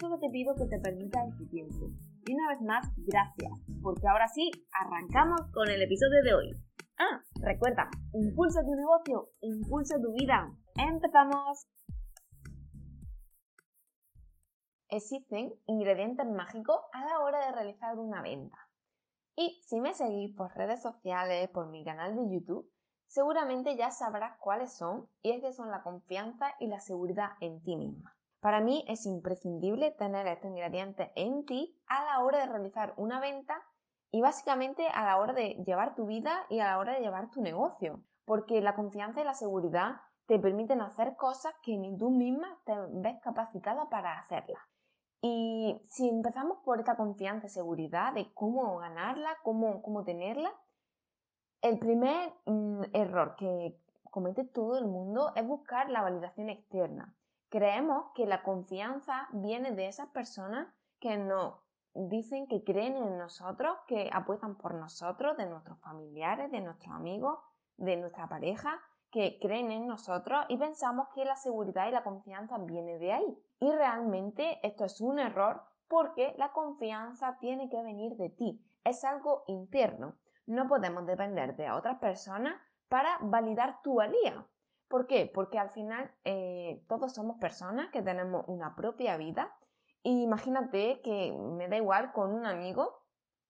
solo te pido que te permitas este tiempo. Y una vez más, gracias, porque ahora sí, arrancamos con el episodio de hoy. Ah, recuerda, impulsa tu negocio, impulsa tu vida. ¡Empezamos! existen ingredientes mágicos a la hora de realizar una venta. Y si me seguís por redes sociales, por mi canal de YouTube, seguramente ya sabrás cuáles son y es que son la confianza y la seguridad en ti misma. Para mí es imprescindible tener estos ingredientes en ti a la hora de realizar una venta y básicamente a la hora de llevar tu vida y a la hora de llevar tu negocio, porque la confianza y la seguridad te permiten hacer cosas que ni tú misma te ves capacitada para hacerlas. Y si empezamos por esta confianza y seguridad de cómo ganarla, cómo, cómo tenerla, el primer mm, error que comete todo el mundo es buscar la validación externa. Creemos que la confianza viene de esas personas que nos dicen que creen en nosotros, que apuestan por nosotros, de nuestros familiares, de nuestros amigos, de nuestra pareja, que creen en nosotros y pensamos que la seguridad y la confianza viene de ahí. Y realmente esto es un error porque la confianza tiene que venir de ti, es algo interno. No podemos depender de otras personas para validar tu valía. ¿Por qué? Porque al final eh, todos somos personas que tenemos una propia vida. Y imagínate que me da igual con un amigo,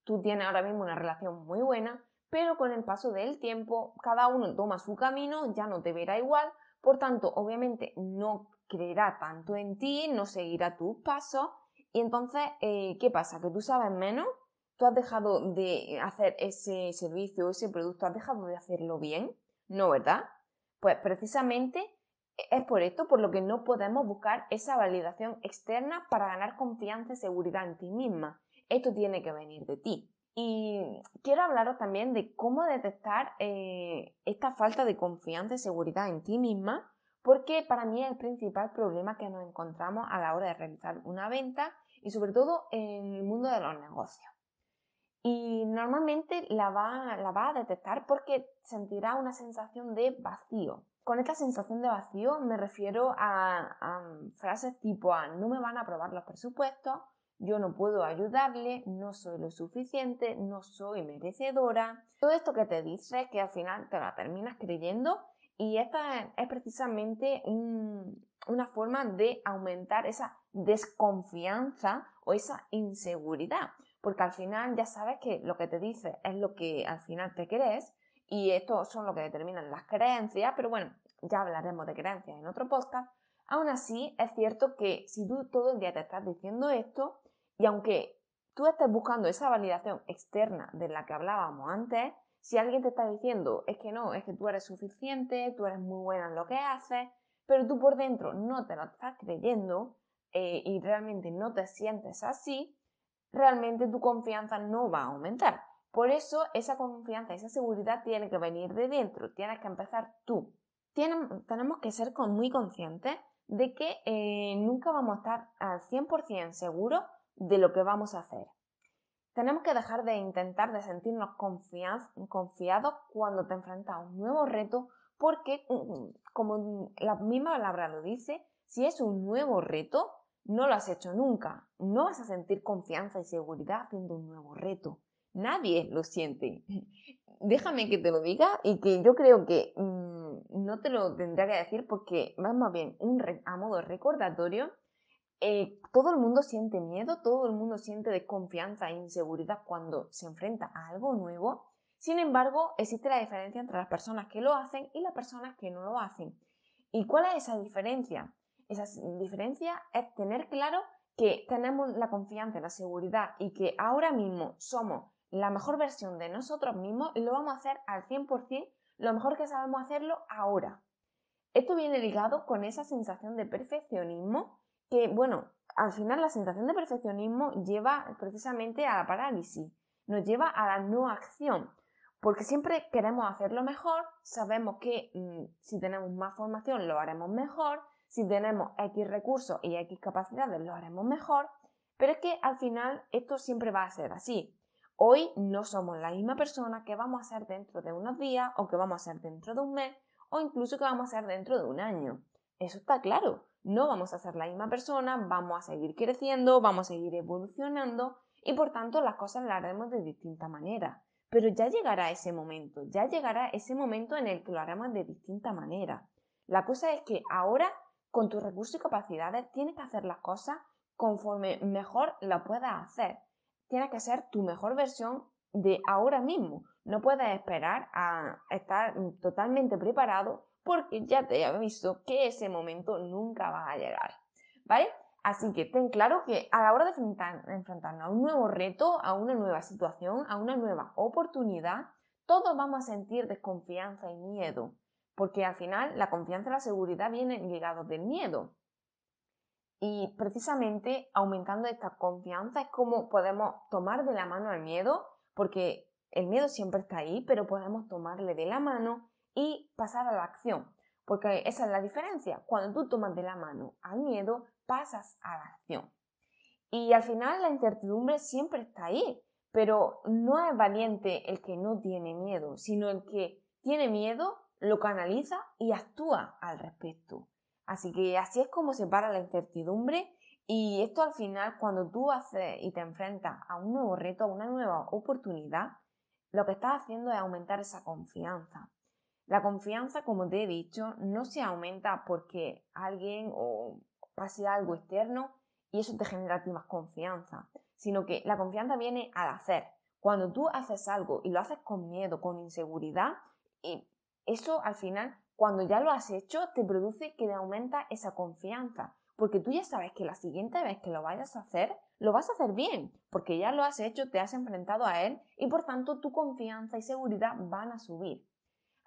tú tienes ahora mismo una relación muy buena, pero con el paso del tiempo cada uno toma su camino, ya no te verá igual, por tanto, obviamente no creerá tanto en ti, no seguirá tus pasos, y entonces, eh, ¿qué pasa? ¿Que tú sabes menos? ¿Tú has dejado de hacer ese servicio ese producto? ¿Has dejado de hacerlo bien? No, ¿verdad? Pues precisamente es por esto por lo que no podemos buscar esa validación externa para ganar confianza y seguridad en ti misma. Esto tiene que venir de ti. Y quiero hablaros también de cómo detectar eh, esta falta de confianza y seguridad en ti misma, porque para mí es el principal problema que nos encontramos a la hora de realizar una venta y sobre todo en el mundo de los negocios. Y normalmente la va, la va a detectar porque sentirá una sensación de vacío. Con esta sensación de vacío me refiero a, frases tipo a no me van a aprobar los presupuestos, yo no puedo ayudarle, no soy lo suficiente, no soy merecedora. Todo esto que te dice que al final te la terminas creyendo y esta es precisamente una forma de aumentar esa desconfianza o esa inseguridad, porque al final ya sabes que lo que te dice es lo que al final te crees y esto son lo que determinan las creencias, pero bueno, ya hablaremos de creencias en otro podcast. Aún así, es cierto que si tú todo el día te estás diciendo esto, y aunque tú estés buscando esa validación externa de la que hablábamos antes, si alguien te está diciendo es que no, es que tú eres suficiente, tú eres muy buena en lo que haces, pero tú por dentro no te lo estás creyendo eh, y realmente no te sientes así, realmente tu confianza no va a aumentar. Por eso esa confianza, esa seguridad tiene que venir de dentro, tienes que empezar tú. tenemos que ser muy conscientes de que eh, nunca vamos a estar al 100% seguros de lo que vamos a hacer. Tenemos que dejar de intentar de sentirnos confiados cuando te enfrentas a un nuevo reto porque, mm, como la misma palabra lo dice, si es un nuevo reto, no lo has hecho nunca. No vas a sentir confianza y seguridad haciendo un nuevo reto. Nadie lo siente. Déjame que te lo diga y que yo creo que mm, no te lo tendría que decir porque más bien a modo recordatorio eh, todo el mundo siente miedo, todo el mundo siente desconfianza e inseguridad cuando se enfrenta a algo nuevo. Sin embargo, existe la diferencia entre las personas que lo hacen y las personas que no lo hacen. ¿Y cuál es esa diferencia? Esa diferencia es tener claro que tenemos la confianza la seguridad y que ahora mismo somos la mejor versión de nosotros mismos y lo vamos a hacer al 100% lo mejor que sabemos hacerlo ahora. Esto viene ligado con esa sensación de perfeccionismo que, bueno, al final la sensación de perfeccionismo lleva precisamente a la parálisis, nos lleva a la no acción, porque siempre queremos hacerlo mejor, sabemos que mm, si tenemos más formación lo haremos mejor, si tenemos X recursos y X capacidades lo haremos mejor, pero es que al final esto siempre va a ser así. Hoy no somos la misma persona que vamos a ser dentro de unos días o que vamos a ser dentro de un mes o incluso que vamos a ser dentro de un año. Eso está claro. No vamos a ser la misma persona, vamos a seguir creciendo, vamos a seguir evolucionando y por tanto las cosas las haremos de distinta manera. Pero ya llegará ese momento, ya llegará ese momento en el que lo haremos de distinta manera. La cosa es que ahora, con tus recursos y capacidades, tienes que hacer las cosas conforme mejor la puedas hacer. Tienes que ser tu mejor versión de ahora mismo. No puedes esperar a estar totalmente preparado porque ya te he aviso que ese momento nunca va a llegar. ¿Vale? Así que ten claro que a la hora de enfrentarnos a un nuevo reto, a una nueva situación, a una nueva oportunidad, todos vamos a sentir desconfianza y miedo, porque al final la confianza y la seguridad vienen ligados del miedo. Y precisamente aumentando esta confianza es como podemos tomar de la mano al miedo, porque el miedo siempre está ahí, pero podemos tomarle de la mano y pasar a la acción. Porque esa es la diferencia. Cuando tú tomas de la mano al miedo, pasas a la acción. Y al final la incertidumbre siempre está ahí, pero no es valiente el que no tiene miedo, sino el que tiene miedo, lo canaliza y actúa al respecto. Así que así es como se para la incertidumbre y esto al final cuando tú haces y te enfrentas a un nuevo reto, a una nueva oportunidad, lo que estás haciendo es aumentar esa confianza. La confianza, como te he dicho, no se aumenta porque alguien o pase algo externo y eso te genera a ti más confianza, sino que la confianza viene al hacer. Cuando tú haces algo y lo haces con miedo, con inseguridad, y eso al final, cuando ya lo has hecho, te produce que te aumenta esa confianza, porque tú ya sabes que la siguiente vez que lo vayas a hacer, lo vas a hacer bien, porque ya lo has hecho, te has enfrentado a él y por tanto tu confianza y seguridad van a subir.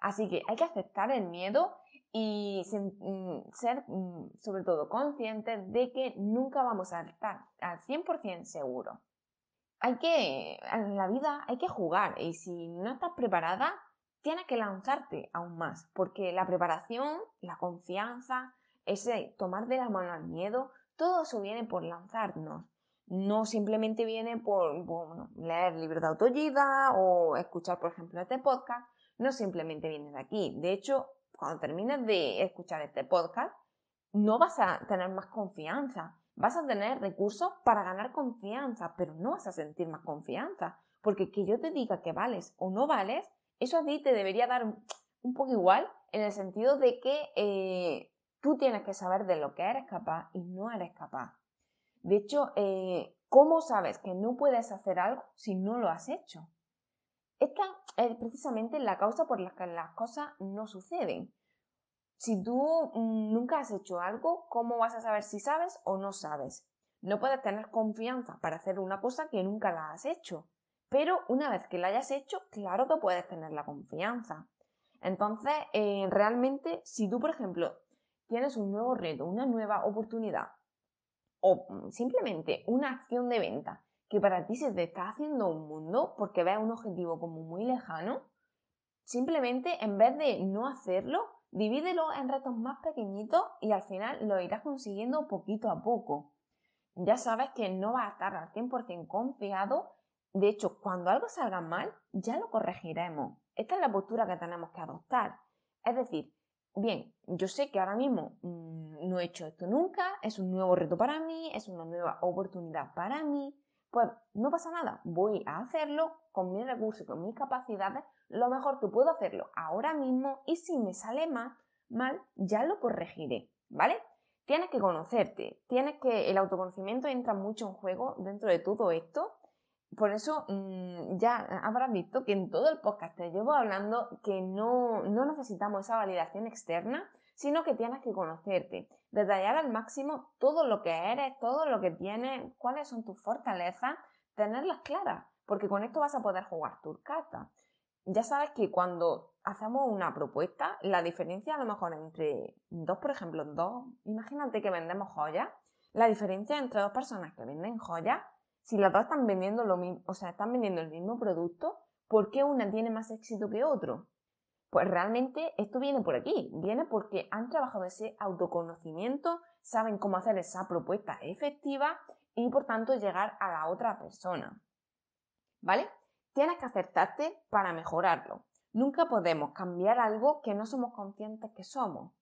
Así que hay que aceptar el miedo y mm, ser mm, sobre todo conscientes de que nunca vamos a estar al 100% seguro. Hay que, en la vida hay que jugar y si no estás preparada, tienes que lanzarte aún más, porque la preparación, la confianza, ese tomar de la mano al miedo, todo eso viene por lanzarnos. No simplemente viene por leer libros de autoayuda o escuchar, por ejemplo, este podcast, no simplemente viene de aquí. De hecho, cuando termines de escuchar este podcast, no vas a tener más confianza. Vas a tener recursos para ganar confianza, pero no vas a sentir más confianza. Porque que yo te diga que vales o no vales, eso a ti te debería dar un poco igual en el sentido de que eh, tú tienes que saber de lo que eres capaz y no eres capaz. De hecho, eh, ¿cómo sabes que no puedes hacer algo si no lo has hecho? Esta es precisamente la causa por la que las cosas no suceden. Si tú mm, nunca has hecho algo, ¿cómo vas a saber si sabes o no sabes? No puedes tener confianza para hacer una cosa que nunca la has hecho. Pero una vez que la hayas hecho, claro que puedes tener la confianza. Entonces, eh, realmente, si tú, por ejemplo, tienes un nuevo reto, una nueva oportunidad o mm, simplemente una acción de venta que para ti se te está haciendo un mundo porque ves un objetivo como muy lejano, simplemente en vez de no hacerlo, divídelo en retos más pequeñitos y al final lo irás consiguiendo poquito a poco. Ya sabes que no vas a estar al 100% confiado, de hecho, cuando algo salga mal, ya lo corregiremos. Esta es la postura que tenemos que adoptar. Es decir, bien, yo sé que ahora mismo mm, no he hecho esto nunca, es un nuevo reto para mí, es una nueva oportunidad para mí, pues no pasa nada, voy a hacerlo con mis recursos, con mis capacidades, lo mejor que puedo hacerlo ahora mismo y si me sale mal, mal ya lo corregiré, ¿vale? Tienes que conocerte, tienes que, el autoconocimiento entra mucho en juego dentro de todo esto, por eso mm, ya habrás visto que en todo el podcast te llevo hablando que no, no necesitamos esa validación externa, sino que tienes que conocerte, detallar al máximo todo lo que eres, todo lo que tienes, cuáles son tus fortalezas, tenerlas claras, porque con esto vas a poder jugar tus cartas. Ya sabes que cuando hacemos una propuesta, la diferencia a lo mejor entre dos, por ejemplo, dos, imagínate que vendemos joyas, La diferencia entre dos personas que venden joyas, si las dos están vendiendo lo mismo, o sea, están vendiendo el mismo producto, ¿por qué una tiene más éxito que otro? Pues realmente esto viene por aquí, viene porque han trabajado ese autoconocimiento, saben cómo hacer esa propuesta efectiva y por tanto llegar a la otra persona. ¿Vale? Tienes que acertarte para mejorarlo. Nunca podemos cambiar algo que no somos conscientes que somos.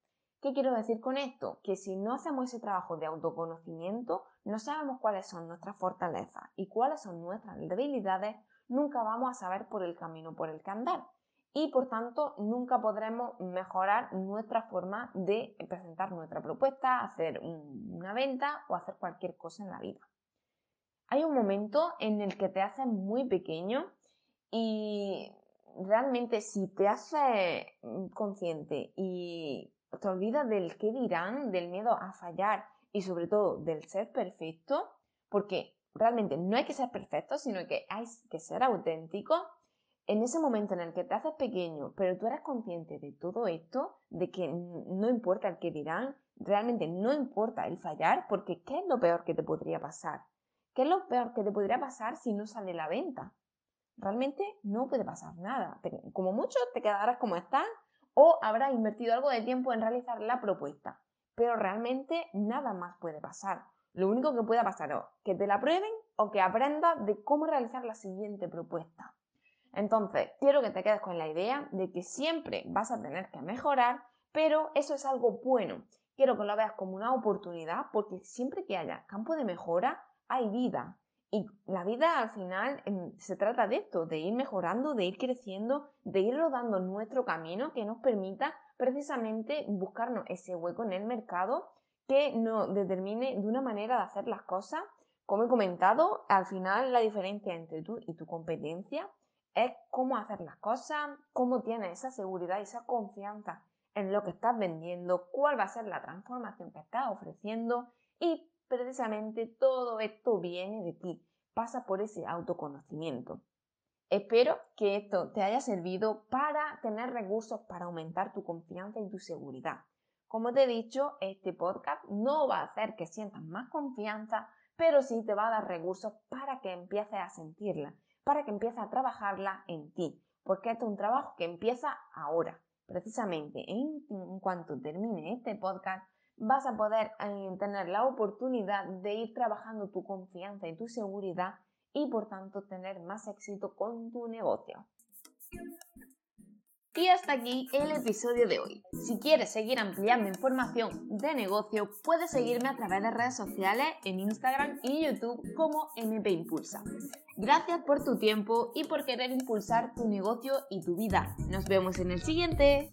¿Qué quiero decir con esto? Que si no hacemos ese trabajo de autoconocimiento, no sabemos cuáles son nuestras fortalezas y cuáles son nuestras debilidades, nunca vamos a saber por el camino por el que andar y por tanto nunca podremos mejorar nuestra forma de presentar nuestra propuesta, hacer una venta o hacer cualquier cosa en la vida. Hay un momento en el que te haces muy pequeño y realmente si te haces consciente y te olvidas del qué dirán, del miedo a fallar y sobre todo del ser perfecto, porque realmente no hay que ser perfecto, sino que hay que ser auténtico, en ese momento en el que te haces pequeño, pero tú eres consciente de todo esto, de que no importa el que dirán, realmente no importa el fallar, porque ¿qué es lo peor que te podría pasar? ¿Qué es lo peor que te podría pasar si no sale la venta? Realmente no puede pasar nada. Como mucho te quedarás como estás o habrás invertido algo de tiempo en realizar la propuesta. Pero realmente nada más puede pasar. Lo único que pueda pasar es que te la prueben o que aprendas de cómo realizar la siguiente propuesta. Entonces, quiero que te quedes con la idea de que siempre vas a tener que mejorar, pero eso es algo bueno. Quiero que lo veas como una oportunidad porque siempre que haya campo de mejora, hay vida. Y la vida al final em, se trata de esto, de ir mejorando, de ir creciendo, de ir rodando nuestro camino que nos permita precisamente buscarnos ese hueco en el mercado que nos determine de una manera de hacer las cosas. Como he comentado, al final la diferencia entre tú y tu competencia es cómo hacer las cosas, cómo tienes esa seguridad y esa confianza en lo que estás vendiendo, cuál va a ser la transformación que estás ofreciendo y precisamente todo esto viene de ti, pasa por ese autoconocimiento. Espero que esto te haya servido para tener recursos para aumentar tu confianza y tu seguridad. Como te he dicho, este podcast no va a hacer que sientas más confianza, pero sí te va a dar recursos para que empieces a sentirla para que empieces a trabajarla en ti, porque esto es un trabajo que empieza ahora. Precisamente en, cuanto termine este podcast, vas a poder eh, tener la oportunidad de ir trabajando tu confianza y tu seguridad y por tanto tener más éxito con tu negocio. Y hasta aquí el episodio de hoy. Si quieres seguir ampliando información de negocio, puedes seguirme a través de redes sociales en Instagram y YouTube como MP Impulsa. Gracias por tu tiempo y por querer impulsar tu negocio y tu vida. Nos vemos en el siguiente.